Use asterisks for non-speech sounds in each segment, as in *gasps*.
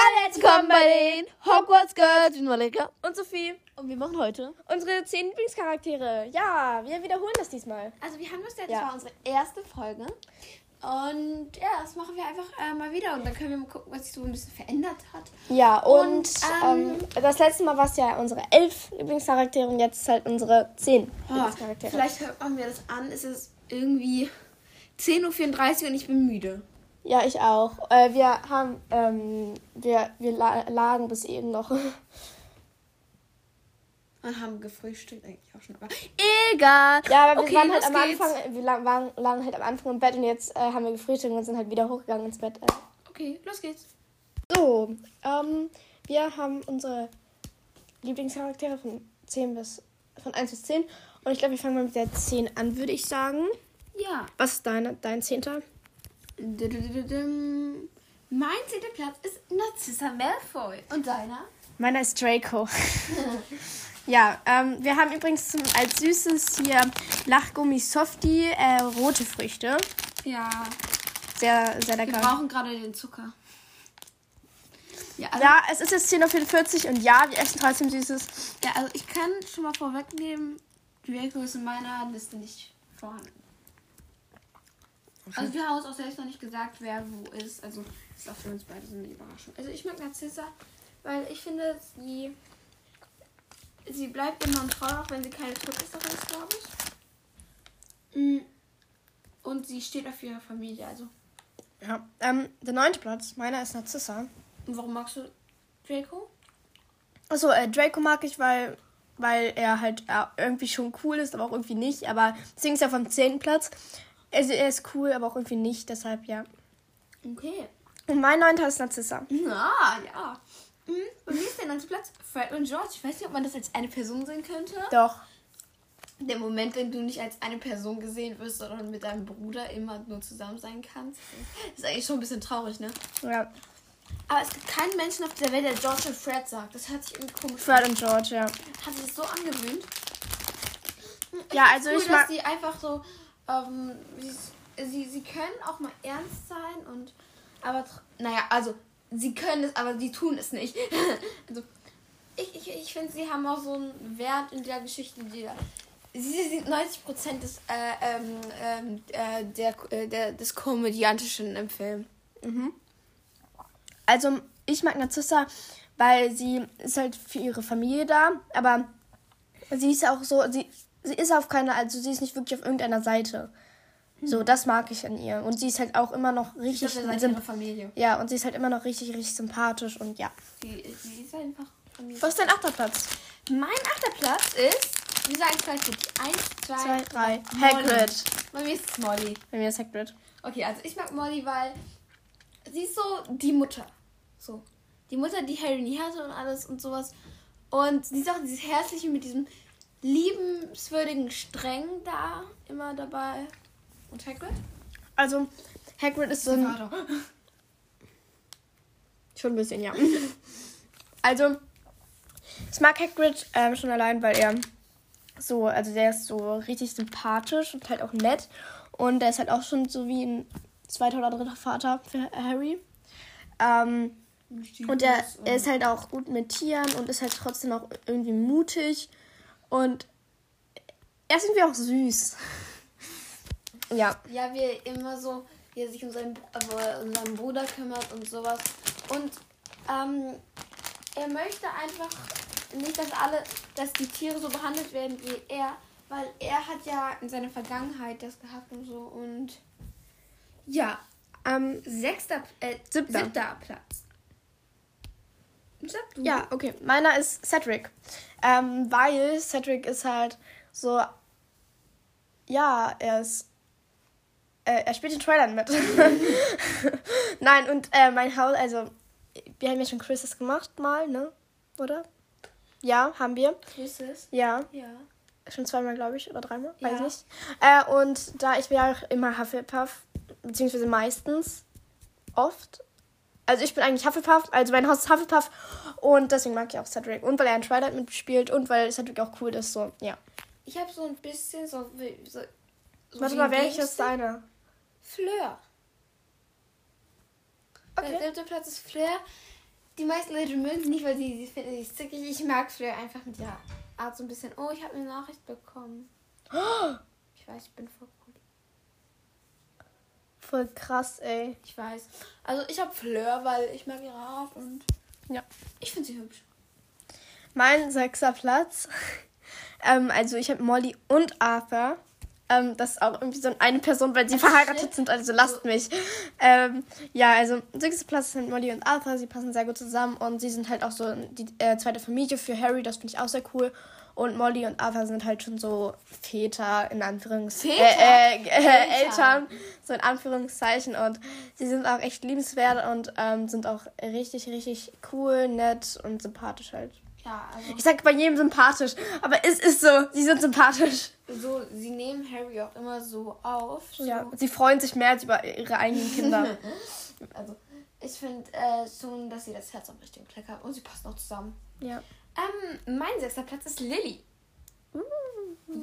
Hallo, herzlich willkommen bei den Hogwarts Girls. Ich bin Malika. Und Sophie. Und wir machen heute. Unsere zehn Lieblingscharaktere. Ja, wir wiederholen das diesmal. Also, wir haben das jetzt, Ja. das war unsere erste Folge. Und ja, das machen wir einfach äh, mal wieder. Und dann können wir mal gucken, was sich so ein bisschen verändert hat. Ja, und, Und, ähm, ähm, das letzte Mal war es ja unsere elf Lieblingscharaktere und jetzt ist halt unsere zehn Ah, Lieblingscharaktere. vielleicht hört man mir das an. Es ist irgendwie 10.34 Uhr und ich bin müde. Ja, ich auch. Äh, wir haben, ähm, wir, wir la lagen bis eben noch. *laughs* Und haben gefrühstückt eigentlich auch schon. Aber egal. Ja, aber wir Okay, waren halt am geht's. Anfang, wir la- waren, lagen halt am Anfang im Bett und jetzt äh, haben wir gefrühstückt und sind halt wieder hochgegangen ins Bett. Äh. Okay, los geht's. So, ähm, wir haben unsere Lieblingscharaktere von 10 bis von 1 bis 10. Und ich glaube, wir fangen mal mit der 10 an, würde ich sagen. Ja. Was ist deine, dein Zehnter? Mein zehnter Platz ist Narcissa Malfoy. Und deiner? Meiner ist Draco. *laughs* ja, ähm, wir haben übrigens zum, als Süßes hier Lachgummi Softie, äh, rote Früchte. Ja. Sehr, sehr Wir lecker. brauchen gerade den Zucker. Ja, also, Ja, es ist jetzt 10.44 Uhr und ja, wir essen trotzdem Süßes. ja, also ich kann schon mal vorwegnehmen, Draco ist in meiner Liste nicht vorhanden. Also wir haben uns auch selbst noch nicht gesagt, wer wo ist. Also das ist auch für uns beide so eine Überraschung. Also ich mag Narcissa, weil ich finde, sie, sie bleibt immer treu, auch wenn sie keine Todesserin ist, glaube ich. Mm. Und sie steht auf ihre Familie. Also Ja, ähm, der neunte Platz, meiner ist Narzissa. und warum magst du Draco? Also äh, Draco mag ich, weil, weil er halt äh, irgendwie schon cool ist, aber auch irgendwie nicht. Aber deswegen ist er vom zehnten Platz. Also er ist cool, aber auch irgendwie nicht, deshalb ja. Okay. Und mein neunter ist Narzissa. Ah, ja. Mhm. Bei mir ist der neunte Platz Fred und George. Ich weiß nicht, ob man das als eine Person sehen könnte. Doch. Der Moment, wenn du nicht als eine Person gesehen wirst, sondern mit deinem Bruder immer nur zusammen sein kannst, ist eigentlich schon ein bisschen traurig, ne? Ja. Aber es gibt keinen Menschen auf der Welt, der George und Fred sagt. Das hört sich irgendwie komisch Fred und George, ja. an. Hat sich das so angewöhnt? Ja, also cool, ich dass mag. sie einfach so, ähm, sie, sie, sie können auch mal ernst sein und, aber, naja, also, sie können es, aber sie tun es nicht. *laughs* also, ich, ich, ich finde, sie haben auch so einen Wert in der Geschichte, die da, sie sind 90% des, äh, ähm, ähm, äh, der, äh, der, des Komödiantischen im Film. Also ich mag Narzissa, weil sie ist halt für ihre Familie da, aber sie ist auch so, sie, sie ist auf keiner, also sie ist nicht wirklich auf irgendeiner Seite. So, das mag ich an ihr. Und sie ist halt auch immer noch Ich richtig. seid symp- ihre Familie. ja, und sie ist halt immer noch richtig, richtig sympathisch und ja. Sie, sie ist einfach Familie. Was ist dein achter Platz? Mein achter Platz ist, wir sagen es gleich gut, 1, 2, Zwei, drei. Hagrid. Bei mir ist es Molly. Bei mir ist Hagrid. Okay, also ich mag Molly, weil sie ist so die Mutter. So. Die Mutter, die Harry nie hatte und alles und sowas. Und sie ist auch dieses Herzliche mit diesem liebenswürdigen Streng da immer dabei. Und Hagrid? Also, Hagrid ist so ein. Schon ein bisschen, ja. also, ich mag Hagrid ähm, schon allein, weil er so, also der ist so richtig sympathisch und halt auch nett. Und er ist halt auch schon so wie ein zweiter oder dritter Vater für Harry. Ähm, und er, er ist halt auch gut mit Tieren und ist halt trotzdem auch irgendwie mutig. Und er ist irgendwie auch süß. ja. Ja, wie er immer so, wie er sich um seinen, äh, um seinen Bruder kümmert und sowas. Und ähm, er möchte einfach nicht, dass alle, dass die Tiere so behandelt werden wie er, weil er hat ja in seiner Vergangenheit das gehabt und so und ja, Ähm, sechster, äh, Siebter. siebter Platz. Ja, okay. Meiner ist Cedric. Ähm, weil Cedric ist halt so. Ja, er ist. Äh, er spielt in Trailern mit. *laughs* Nein, und äh, mein Haus, also. Wir haben ja schon Quizzes gemacht, mal, ne? Oder? Ja, haben wir. Quizzes. Ja, Ja. schon zweimal, glaube ich, oder dreimal, weiß Ja. nicht. Äh, und da ich bin ja auch immer Hufflepuff, beziehungsweise meistens, oft. Also ich bin eigentlich Hufflepuff, also mein Haus ist Hufflepuff und deswegen mag ich auch Cedric. Und weil er in Twilight mitspielt und weil Cedric auch cool ist, so, ja. Ich habe so ein bisschen so. so, so Warte mal, welches ist deiner? Fleur. Der Okay. siebte Platz ist Flair. die meisten Leute mögen sie nicht, weil sie, sie finden sie zickig. Ich mag Flair einfach mit ihrer Art so ein bisschen. Oh, ich habe eine Nachricht bekommen. *gasps* Ich weiß, ich bin gut. Voll krass, ey. Ich weiß. Also ich habe Fleur, weil ich mag ihre Art und Ja. ich finde sie hübsch. Mein sechster Platz. *laughs* ähm, also ich habe Molly und Arthur. Ähm, das ist auch irgendwie so eine Person, weil sie verheiratet sind, also lasst mich. Ähm, ja, also sechster Platz sind Molly und Arthur. Sie passen sehr gut zusammen und sie sind halt auch so die äh, zweite Familie für Harry. Das finde ich auch sehr cool. Und Molly und Arthur sind halt schon so Väter in Anführungszeichen. Väter? Äh, äh, äh, Eltern. Eltern, so in Anführungszeichen. Und sie sind auch echt liebenswert und ähm, sind auch richtig, richtig cool, nett und sympathisch halt. Ja, also Ich sag bei jedem sympathisch, aber es ist so, sie sind sympathisch. so, sie nehmen Harry auch immer so auf. So. Ja, sie freuen sich mehr als über ihre eigenen Kinder. *laughs* Also ich finde äh, schon, dass sie das Herz am richtigen Fleck hat und sie passen auch zusammen. ja. Ähm, mein sechster Platz ist Lilly.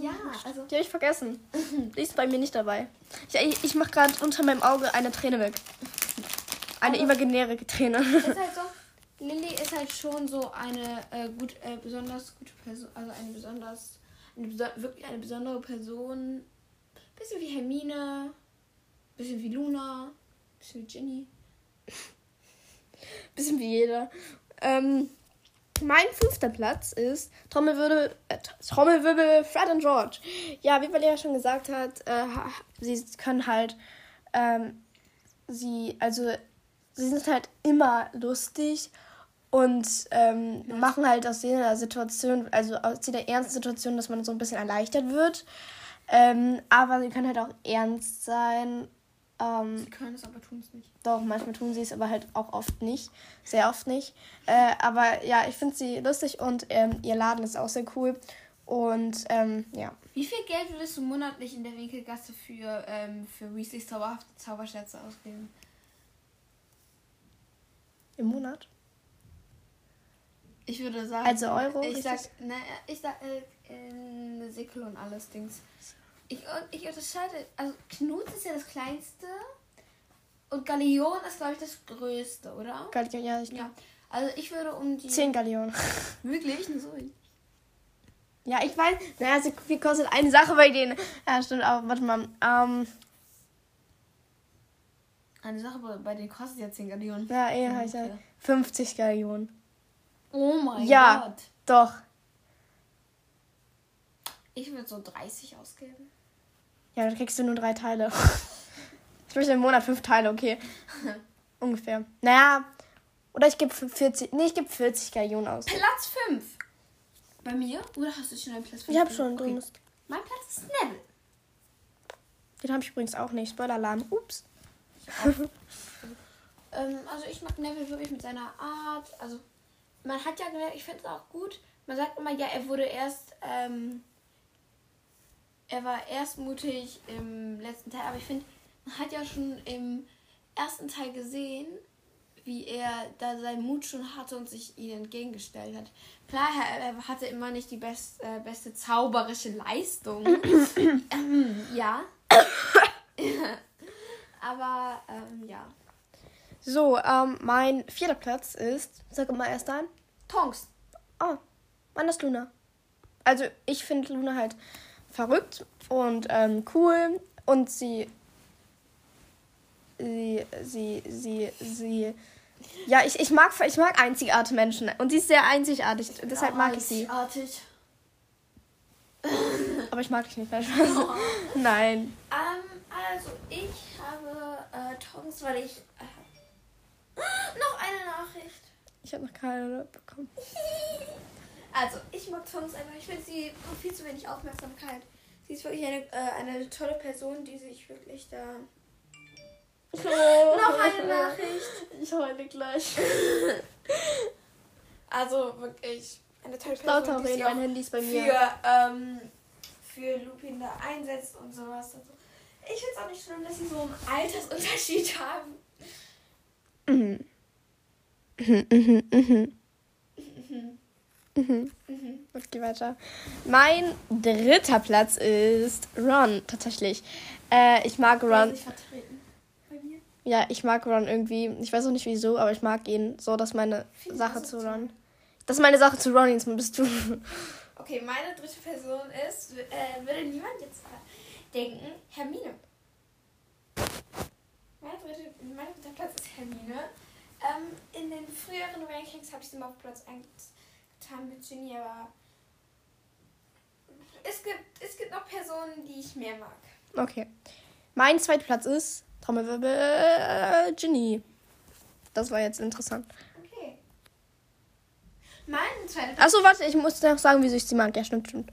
Ja, also Die habe ich vergessen. Die ist bei mir nicht dabei. Ich, ich, ich mache gerade unter meinem Auge eine Träne weg. Eine Aber- imaginäre Träne. ist halt *laughs* so, Lilly ist halt schon so eine äh, gut, äh, besonders gute Person, also eine besonders, eine beso wirklich eine besondere Person. Bisschen wie Hermine, bisschen wie Luna, bisschen wie Ginny. Bisschen wie jeder. Ähm, mein fünfter Platz ist Trommelwirbel, äh, Trommelwirbel Fred und George. Ja, wie Valeria schon gesagt hat, äh, sie können halt, ähm, sie, also, sie sind halt immer lustig und ähm, machen halt aus jeder Situation, also aus jeder ernsten Situation, dass man so ein bisschen erleichtert wird. Ähm, aber sie können halt auch ernst sein. Ähm, Sie können es, aber tun es nicht. doch, manchmal tun sie es, aber halt auch oft nicht. Sehr oft nicht. Äh, aber ja, ich finde sie lustig und ähm, ihr Laden ist auch sehr cool. Und ähm, ja. Wie viel Geld würdest du monatlich in der Winkelgasse für, ähm, für Weasleys zauberhafte Zauberschätze ausgeben? Im Monat? Ich würde sagen. Also Euro, Ich sag, richtig? ne, ich sag, äh, äh, Sickel und alles Dings. Ich, ich unterscheide, also Knut ist ja das kleinste und Galeon ist, glaube ich, das größte, oder? Gallion, ja, ich Ja. Also ich würde um die. 10 Gallionen. *laughs* Wirklich? Nur so. Ja, ich weiß. Naja, so viel kostet eine Sache bei denen. Ja, stimmt auch. Warte mal. Ähm, Eine Sache bei- bei denen kostet ja 10 Gallionen. ja, eh, ja. Okay. 50 Gallionen. Oh mein Ja. Gott. Doch. Ich würde so 30 ausgeben. Ja, dann kriegst du nur drei Teile. *laughs* Ich möchte im Monat fünf Teile, okay. *laughs* Ungefähr. Naja. Oder ich gebe 40. Nee, ich gebe 40 Gallionen aus. Platz 5. Bei mir? Oder hast du schon einen Platz 5? Ich habe schon. Du Okay. musst. Mein Platz ist Neville. Den habe ich übrigens auch nicht. Spoiler-Alarm. Ups. *laughs* Ähm, also ich mag Neville wirklich mit seiner Art. Also man hat ja gemerkt, ich finde es auch gut. Man sagt immer, ja, er wurde erst, ähm, er war erst mutig im letzten Teil, aber ich finde, man hat ja schon im ersten Teil gesehen, wie er da seinen Mut schon hatte und sich ihnen entgegengestellt hat. Klar, er, hatte immer nicht die best, äh, beste zauberische Leistung. *coughs* ähm, ja. *coughs* aber ähm, ja. So, ähm, mein vierter Platz ist. Sag mal erst ein. Tonks. Oh, wann ist Luna? Also, ich finde Luna halt verrückt und ähm, cool und sie. Sie, sie, sie, sie. Ja, ich, ich, mag, ich mag einzigartige Menschen und sie ist sehr einzigartig, deshalb mag ich sie. Artig. *laughs* Aber ich mag dich nicht, nein, Spaß. *laughs* Nein. Ähm, also ich habe äh, Tonks, weil ich. Äh, *gasps* noch eine Nachricht. Ich habe noch keine bekommen. *laughs* Also, ich mag Tonks einfach. Ich finde, sie bekommt viel zu wenig Aufmerksamkeit. Sie ist wirklich eine, äh, eine tolle Person, die sich wirklich da. *laughs* Noch eine Nachricht. Ich heule gleich. *laughs* Also wirklich eine tolle Person, Lauter die sich auch Handy ist bei mir. für, ähm, für Lupin da einsetzt und sowas. Also, ich finde es auch nicht schlimm, dass sie so einen Altersunterschied *laughs* haben. Mhm. Mhm, mhm, mhm. Mhm. Mhm. Okay, weiter. Mein dritter Platz ist Ron, tatsächlich. Äh, ich mag Ron. sich vertreten. Bei mir. Ja, ich mag Ron irgendwie. Ich weiß auch nicht wieso, aber ich mag ihn so, dass meine Finde ich Sache zu Ron. Das ist meine Sache zu Ron, jetzt bist du. Okay, meine dritte Person ist, äh, würde niemand jetzt denken, Hermine. Mein dritter, mein dritter Platz ist Hermine. Ähm, in den früheren Rankings habe ich sie mal auf Platz 1 Ginny, aber es gibt, es gibt noch Personen, die ich mehr mag. Okay. Mein zweiter Platz ist Trommelwirbel äh, Ginny. Das war jetzt interessant. Okay. Mein zweiter Achso, warte, ich muss noch sagen, wieso ich sie mag. Ja, stimmt, stimmt.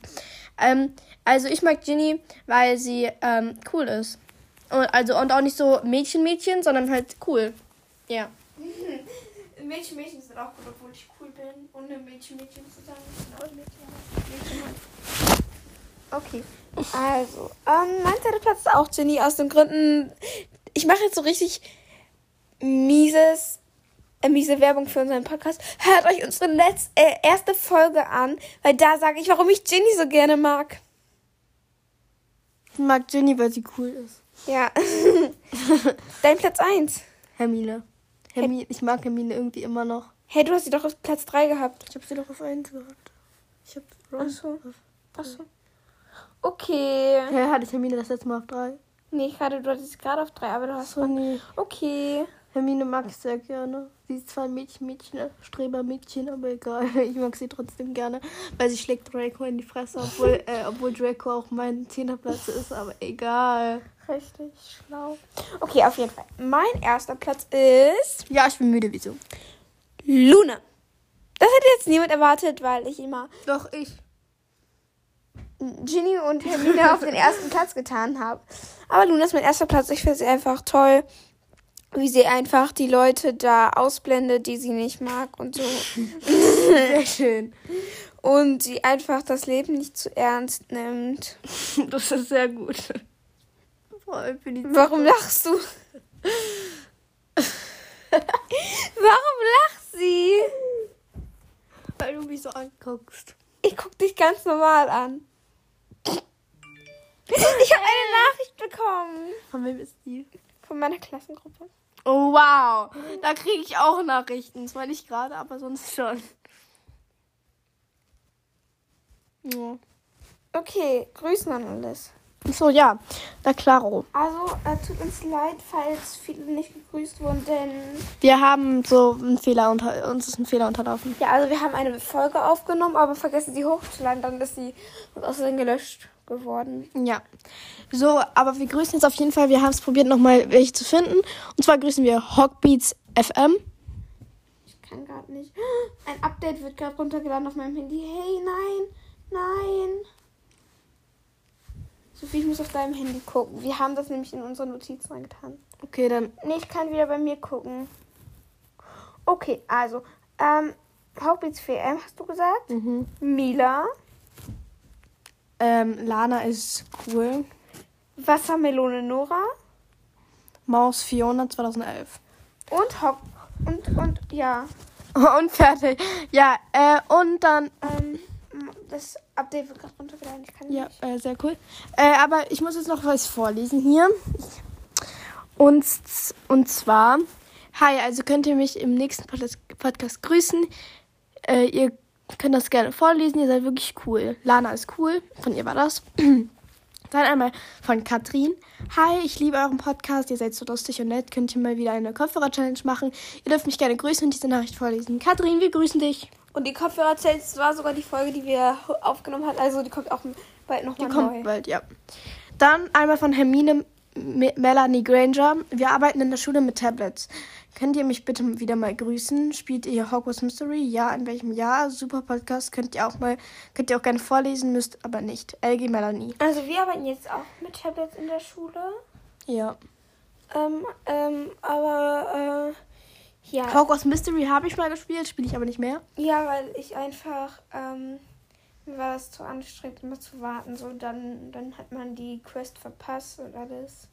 Ähm, also ich mag Ginny, weil sie ähm, cool ist. Und, also, und auch nicht so Mädchen-Mädchen, sondern halt cool. Ja. Mädchen, Mädchen sind auch gut, obwohl ich cool bin. Ohne Mädchen, Mädchen zu sein. Ich bin auch Mädchen. Mädchen. Okay, also, ähm, mein zweiter Platz ist auch Ginny aus den Gründen, ich mache jetzt so richtig mieses, äh, miese Werbung für unseren Podcast. Hört euch unsere letzte, äh, erste Folge an, weil da sage ich, warum ich Ginny so gerne mag. Ich mag Ginny, weil sie cool ist. Ja. *laughs* Dein Platz 1. Hermine. Hermine. Ich mag Hermine irgendwie immer noch. Hey, du hast sie doch auf Platz 3 gehabt. Ich habe sie doch auf 1 gehabt. Ich habe Ach so. Ach so. Okay. Ja, hatte ich Hermine das letzte Mal auf 3. Nee, ich hatte, du hattest gerade auf 3, aber du hast So, nee. Okay. Hermine mag ich sehr gerne. Sie ist zwar ein Mädchen, Mädchen, Strebermädchen, aber egal. *laughs* Ich mag sie trotzdem gerne, weil sie schlägt Draco in die Fresse, obwohl, *laughs* äh, obwohl Draco auch mein Zehnerplatz ist, aber egal. Richtig schlau. Okay, auf jeden Fall. Mein erster Platz ist Ja, ich bin müde, wieso? Luna. Das hätte jetzt niemand erwartet, weil ich immer Doch, ich. Ginny und Hermine auf den ersten Platz getan habe. Aber Luna ist mein erster Platz. Ich finde sie einfach toll, wie sie einfach die Leute da ausblendet, die sie nicht mag und so. *laughs* Sehr schön. Und sie einfach das Leben nicht zu ernst nimmt. Das ist sehr gut. Vor allem für die Warum lachst du? *laughs* Warum lacht sie? Weil du mich so anguckst. Ich guck dich ganz normal an. Ich habe eine Nachricht bekommen Von wem ist die? von meiner Klassengruppe. Oh, wow. Da kriege ich auch Nachrichten. Zwar nicht gerade, aber sonst schon. Ja. Okay, Grüßen an alles. So, ja. Na klaro. Also, äh, tut uns leid, falls viele nicht gegrüßt wurden, denn Wir haben so einen Fehler unter uns ist ein Fehler unterlaufen. ja, also wir haben eine Folge aufgenommen, aber vergessen sie hochzuladen, dann ist sie Versehen gelöscht geworden. Ja. So, aber wir grüßen jetzt auf jeden Fall. Wir haben es probiert, nochmal welche zu finden. Und zwar grüßen wir Hawkbeats FM. Ich kann gerade nicht. Ein Update wird gerade runtergeladen auf meinem Handy. Hey, nein, nein. Sophie, ich muss auf deinem Handy gucken. Wir haben das nämlich in unsere Notizen reingetan. Okay, dann. Nee, ich kann wieder bei mir gucken. Okay, also, ähm, Hauptbeats VM hast du gesagt? Mhm. Mila, Ähm, Lana ist cool. Wassermelone Nora Maus Fiona 2011. und Haupt und und ja, *laughs* Und fertig. Ja, äh, und dann. ähm, das Update wird gerade runtergeladen. Ich kann Ja, nicht. äh, sehr cool. Äh, aber ich muss jetzt noch was vorlesen hier. Und, und zwar, hi, also könnt ihr mich im nächsten Podcast, grüßen. Äh, ihr könnt das gerne vorlesen, ihr seid wirklich cool. Lana ist cool, von ihr war das. *clears throat* Dann einmal von Katrin. Hi, ich liebe euren Podcast. Ihr seid so lustig und nett. Könnt ihr mal wieder eine Kopfhörer-Challenge machen? Ihr dürft mich gerne grüßen und diese Nachricht vorlesen. Katrin, wir grüßen dich. Und die Kopfhörer das war sogar die Folge, die wir aufgenommen haben. Also die kommt auch bald Die nochmal kommt neu. bald, ja. Dann einmal von Hermine Me- Melanie Granger. Wir arbeiten in der Schule mit Tablets. Könnt ihr mich bitte wieder mal grüßen? Spielt ihr Hogwarts Mystery? Ja, in welchem Jahr? Super Podcast. Könnt ihr auch mal, könnt ihr auch gerne vorlesen, müsst aber nicht. LG Melanie. Also wir arbeiten jetzt auch mit Tablets in der Schule. Ja. Ähm, ähm, aber äh, ja. Hogwarts Mystery habe ich mal gespielt, spiele ich aber nicht mehr. Ja, weil ich einfach, ähm, mir war das zu anstrengend, immer zu warten. So, dann, dann hat man die Quest verpasst und alles.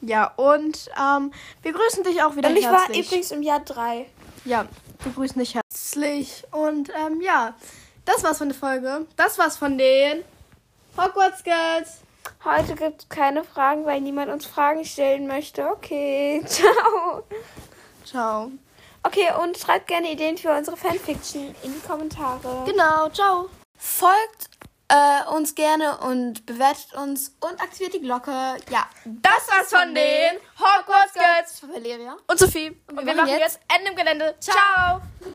Ja, und ähm, wir grüßen dich auch wieder Und ich war herzlich. übrigens im Jahr 3. Ja, wir grüßen dich herzlich. Und ähm, ja, das war's von der Folge. Das war's von den Hogwarts Girls. Heute gibt es keine Fragen, weil niemand uns Fragen stellen möchte. Okay, *laughs* ciao. Ciao. Okay, und schreibt gerne Ideen für unsere Fanfiction in die Kommentare. Genau, ciao. Folgt äh, uns gerne und bewertet uns und aktiviert die Glocke. Ja, Das war's von den Hogwarts Girls war Valeria. und Sophie. Und wir, machen machen jetzt jetzt Ende im Gelände. Ciao.